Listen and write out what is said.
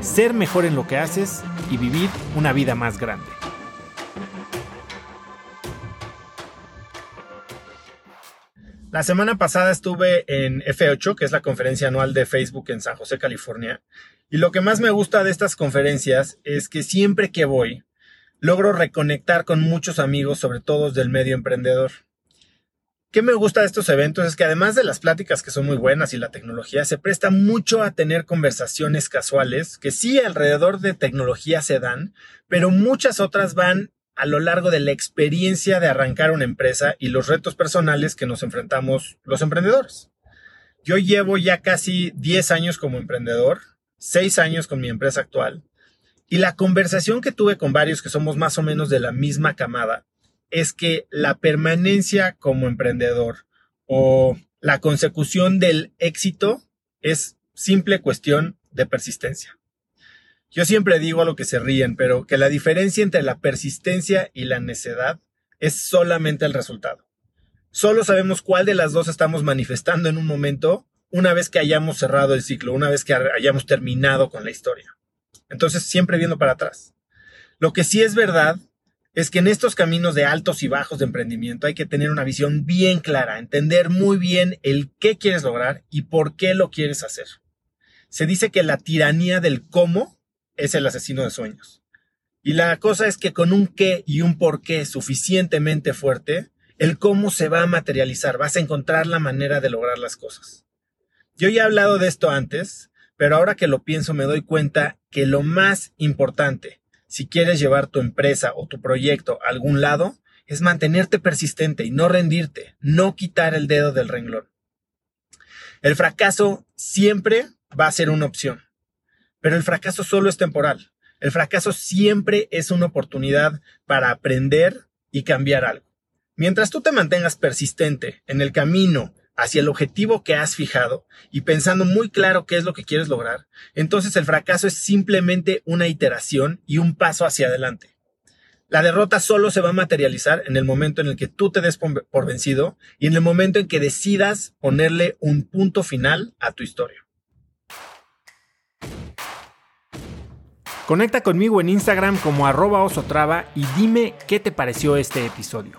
ser mejor en lo que haces y vivir una vida más grande. La semana pasada estuve en F8, que es la conferencia anual de Facebook en San José, California, y lo que más me gusta de estas conferencias es que siempre que voy, logro reconectar con muchos amigos, sobre todo del medio emprendedor. ¿Qué me gusta de estos eventos? Es que además de las pláticas que son muy buenas y la tecnología, se presta mucho a tener conversaciones casuales, que sí alrededor de tecnología se dan, pero muchas otras van a lo largo de la experiencia de arrancar una empresa y los retos personales que nos enfrentamos los emprendedores. Yo llevo ya casi 10 años como emprendedor, 6 años con mi empresa actual, y la conversación que tuve con varios que somos más o menos de la misma camada, es que la permanencia como emprendedor o la consecución del éxito es simple cuestión de persistencia. Yo siempre digo a lo que se ríen, pero que la diferencia entre la persistencia y la necedad es solamente el resultado. Solo sabemos cuál de las dos estamos manifestando en un momento una vez que hayamos cerrado el ciclo, una vez que hayamos terminado con la historia. Entonces, siempre viendo para atrás. Lo que sí es verdad es que en estos caminos de altos y bajos de emprendimiento hay que tener una visión bien clara, entender muy bien el qué quieres lograr y por qué lo quieres hacer. Se dice que la tiranía del cómo es el asesino de sueños. Y la cosa es que con un qué y un por qué suficientemente fuerte, el cómo se va a materializar, vas a encontrar la manera de lograr las cosas. Yo ya he hablado de esto antes, pero ahora que lo pienso me doy cuenta que lo más importante si quieres llevar tu empresa o tu proyecto a algún lado, es mantenerte persistente y no rendirte, no quitar el dedo del renglón. El fracaso siempre va a ser una opción, pero el fracaso solo es temporal. El fracaso siempre es una oportunidad para aprender y cambiar algo. Mientras tú te mantengas persistente en el camino hacia el objetivo que has fijado y pensando muy claro qué es lo que quieres lograr, entonces el fracaso es simplemente una iteración y un paso hacia adelante. La derrota solo se va a materializar en el momento en el que tú te des por vencido y en el momento en que decidas ponerle un punto final a tu historia. Conecta conmigo en Instagram como arroba osotrava y dime qué te pareció este episodio.